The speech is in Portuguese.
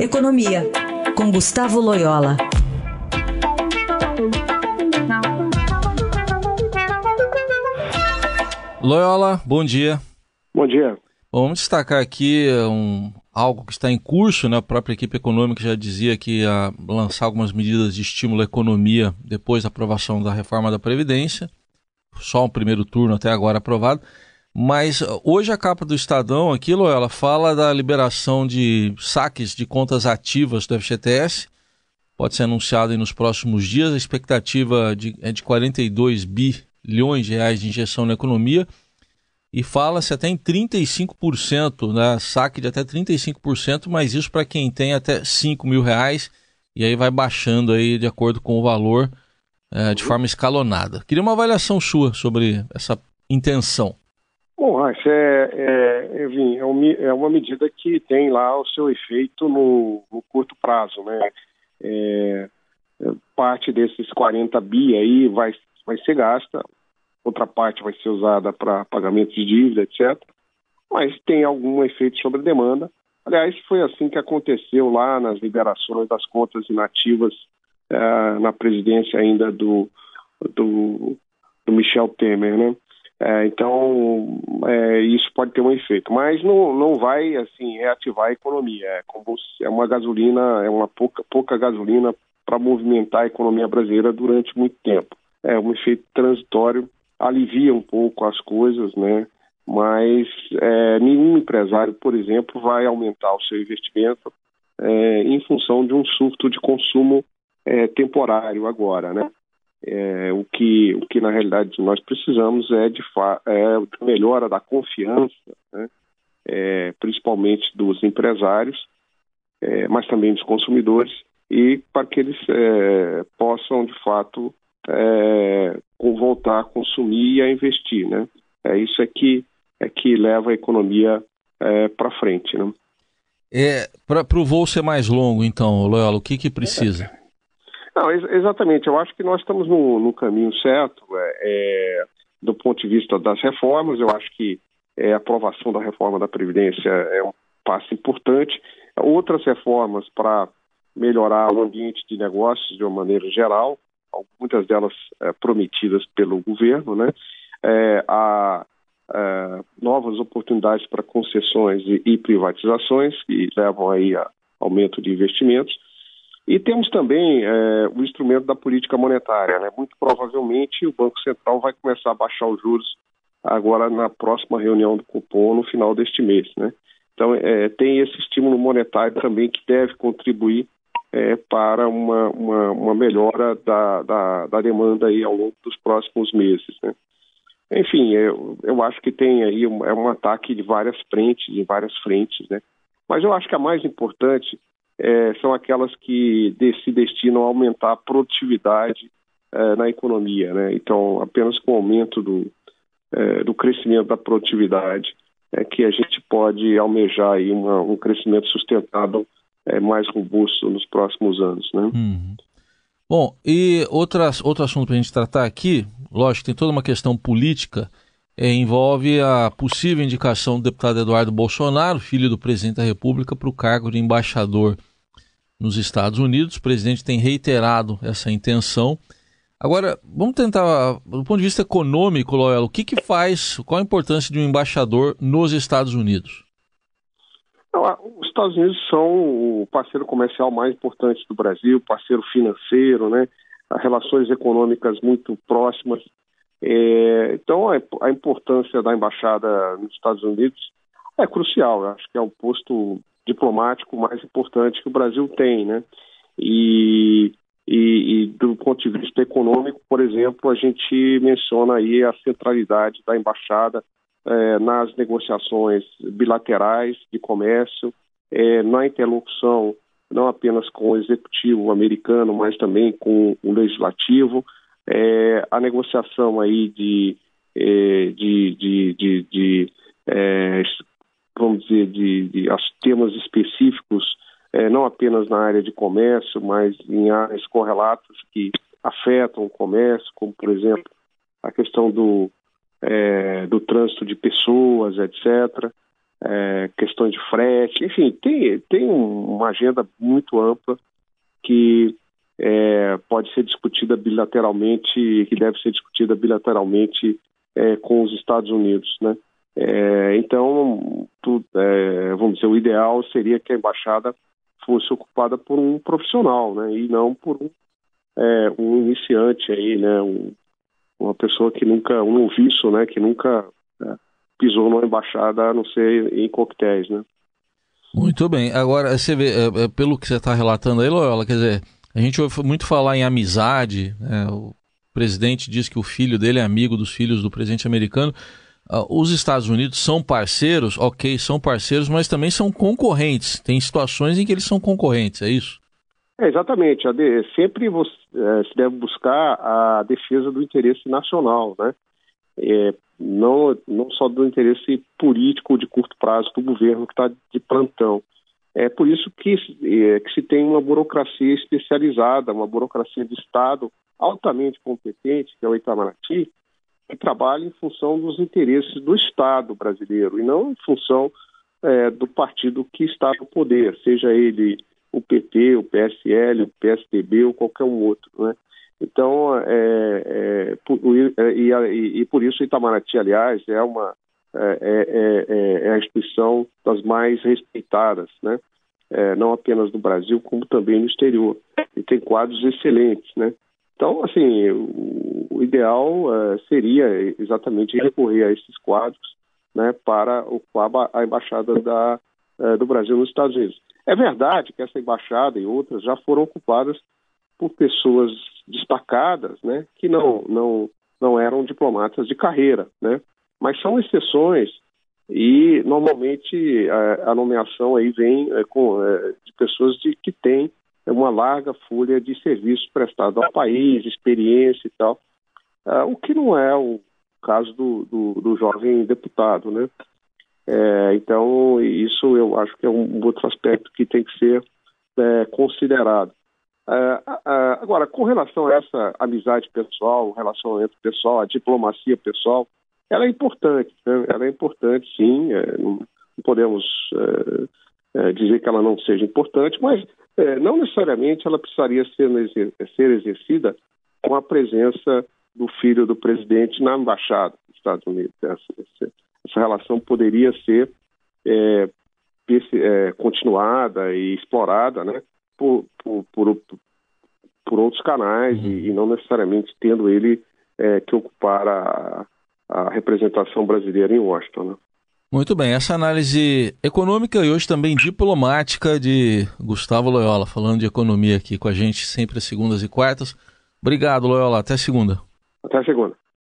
Economia, com Gustavo Loyola. Loyola, bom dia. Bom dia. vamos destacar aqui um, algo que está em curso, né? A própria equipe econômica já dizia que ia lançar algumas medidas de estímulo à economia depois da aprovação da reforma da Previdência. Só um primeiro turno até agora aprovado. Mas hoje a capa do Estadão aqui, Loyola, fala da liberação de saques de contas ativas do FGTS. Pode ser anunciado nos próximos dias. A expectativa de, é de 42 bilhões de reais de injeção na economia e fala-se até em 35%, né? saque de até 35%, mas isso para quem tem até 5 mil reais, e aí vai baixando aí de acordo com o valor é, de forma escalonada. Queria uma avaliação sua sobre essa intenção. Bom, Raíssa, é, é, é, é, uma medida que tem lá o seu efeito no, no curto prazo, né? É, parte desses 40 bi aí vai, vai ser gasta, outra parte vai ser usada para pagamento de dívida, etc. Mas tem algum efeito sobre a demanda. Aliás, foi assim que aconteceu lá nas liberações das contas inativas uh, na presidência ainda do, do, do Michel Temer, né? É, então, é, isso pode ter um efeito, mas não, não vai assim reativar a economia. É, é uma gasolina, é uma pouca, pouca gasolina para movimentar a economia brasileira durante muito tempo. É um efeito transitório alivia um pouco as coisas, né? Mas é, nenhum empresário, por exemplo, vai aumentar o seu investimento é, em função de um surto de consumo é, temporário agora, né? É, o que o que na realidade nós precisamos é de, é de melhora da confiança, né? É, principalmente dos empresários, é, mas também dos consumidores e para que eles é, possam de fato é, voltar a consumir e a investir, né? É isso é que é que leva a economia é, para frente, né? É para o voo ser mais longo, então, Loyola, o que que precisa? Não, ex exatamente. Eu acho que nós estamos no, no caminho certo, é, é, do ponto de vista das reformas. Eu acho que é, a aprovação da reforma da previdência é um passo importante. Outras reformas para melhorar o ambiente de negócios de uma maneira geral muitas delas é, prometidas pelo governo, né? É, há é, novas oportunidades para concessões e, e, privatizações que levam aí a aumento de investimentos. E temos também é, o instrumento da política monetária. Né? Muito provavelmente o Banco Central vai começar a baixar os juros agora na próxima reunião do cupom no final deste mês. Né? Então é, tem esse estímulo monetário também que deve contribuir é, para uma, uma, uma melhora da, da, da, demanda aí ao longo dos próximos meses. Né? Enfim, eu, eu acho que tem aí um, é um ataque de várias frentes, de várias frentes, né? Mas eu acho que a mais importante é, são aquelas que se destinam a aumentar a produtividade é, na economia, né? Então, apenas com o aumento do, é, do crescimento da produtividade é que a gente pode almejar aí uma, um crescimento sustentável é, mais robusto nos próximos anos. Né? Uhum. Bom, e outras, outro assunto para a gente tratar aqui, lógico, tem toda uma questão política, é, envolve a possível indicação do deputado Eduardo Bolsonaro, filho do presidente da República, para o cargo de embaixador nos Estados Unidos. O presidente tem reiterado essa intenção. Agora, vamos tentar, do ponto de vista econômico, Loela, o que, que faz, qual a importância de um embaixador nos Estados Unidos? Os Estados Unidos são o parceiro comercial mais importante do Brasil, parceiro financeiro, né? relações econômicas muito próximas. É, então, a, importância da embaixada nos Estados Unidos é crucial. Eu acho que é o posto diplomático mais importante que o Brasil tem, né? E, e, e, do ponto de vista econômico, por exemplo, a gente menciona aí a centralidade da embaixada é, nas negociações bilaterais de comércio, é, na interlocução não apenas com o executivo americano, mas também com o legislativo, é, a negociação aí de, de, de, de, de vamos dizer, de, de temas específicos, é, não apenas na área de comércio, mas em áreas correlatas que afetam o comércio, como, por exemplo, a questão do, é, do trânsito de pessoas, etc. é, questões de frete, enfim, tem, tem uma agenda muito ampla que é, pode ser discutida bilateralmente, que deve ser discutida bilateralmente é, com os Estados Unidos, né? É, então, é, vamos dizer, o ideal seria que a embaixada fosse ocupada por um profissional, né? E não por um, é, um iniciante aí, né? Um, uma pessoa que nunca, um noviço, né? Que nunca é, pisou numa embaixada, a não ser em coquetéis, né? Muito bem. Agora, você vê, é, é, pelo que você está relatando aí, Loyola, quer dizer, a gente ouve muito falar em amizade, né? o presidente diz que o filho dele é amigo dos filhos do presidente americano. Uh, os Estados Unidos são parceiros, ok, são parceiros, mas também são concorrentes. Tem situações em que eles são concorrentes, é isso? É, exatamente. sempre você, é, se deve buscar a defesa do interesse nacional, né? É, não, não só do interesse político de curto prazo do governo que está de plantão. É por isso que, é, que se tem uma burocracia especializada, uma burocracia de Estado altamente competente, que é o Itamaraty, que trabalha em função dos interesses do Estado brasileiro e não em função é, do partido que está no poder, seja ele o PT, o PSL, o PSDB ou qualquer um outro. Né? Então, é, é, por, é, e, e, e, por isso Itamaraty, aliás, é uma é, é, é, é a instituição das mais respeitadas, né? não apenas no Brasil, como também no exterior. E tem quadros excelentes, né? Então, assim, o, ideal seria exatamente recorrer a esses quadros né, para ocupar a embaixada da, do Brasil nos Estados Unidos. É verdade que essa embaixada e outras já foram ocupadas por pessoas destacadas, né, que não, não, não eram diplomatas de carreira, né, mas são exceções e normalmente a, a nomeação aí vem é, com, é, de pessoas de, que têm uma larga folha de serviço prestado ao país, experiência e tal, uh, o que não é o caso do, do, do jovem deputado, né? É, então, isso eu acho que é um outro aspecto que tem que ser é, considerado. É, agora, com relação a essa amizade pessoal, relacionamento pessoal, a diplomacia pessoal, ela é importante, né? ela é importante sim, é, não, podemos é, é, dizer que ela não seja importante, mas não necessariamente ela precisaria ser, ser exercida com a presença do filho do presidente na embaixada dos Estados Unidos. Essa, essa relação poderia ser continuada e explorada, né? por, por, por, por outros canais uhum. e, e, não necessariamente tendo ele é, que ocupar a, a representação brasileira em Washington. Né? Muito bem, essa análise econômica e hoje também diplomática de Gustavo Loyola, falando de economia aqui com a gente sempre às segundas e quartas. Obrigado, Loyola. Até segunda. Até segunda.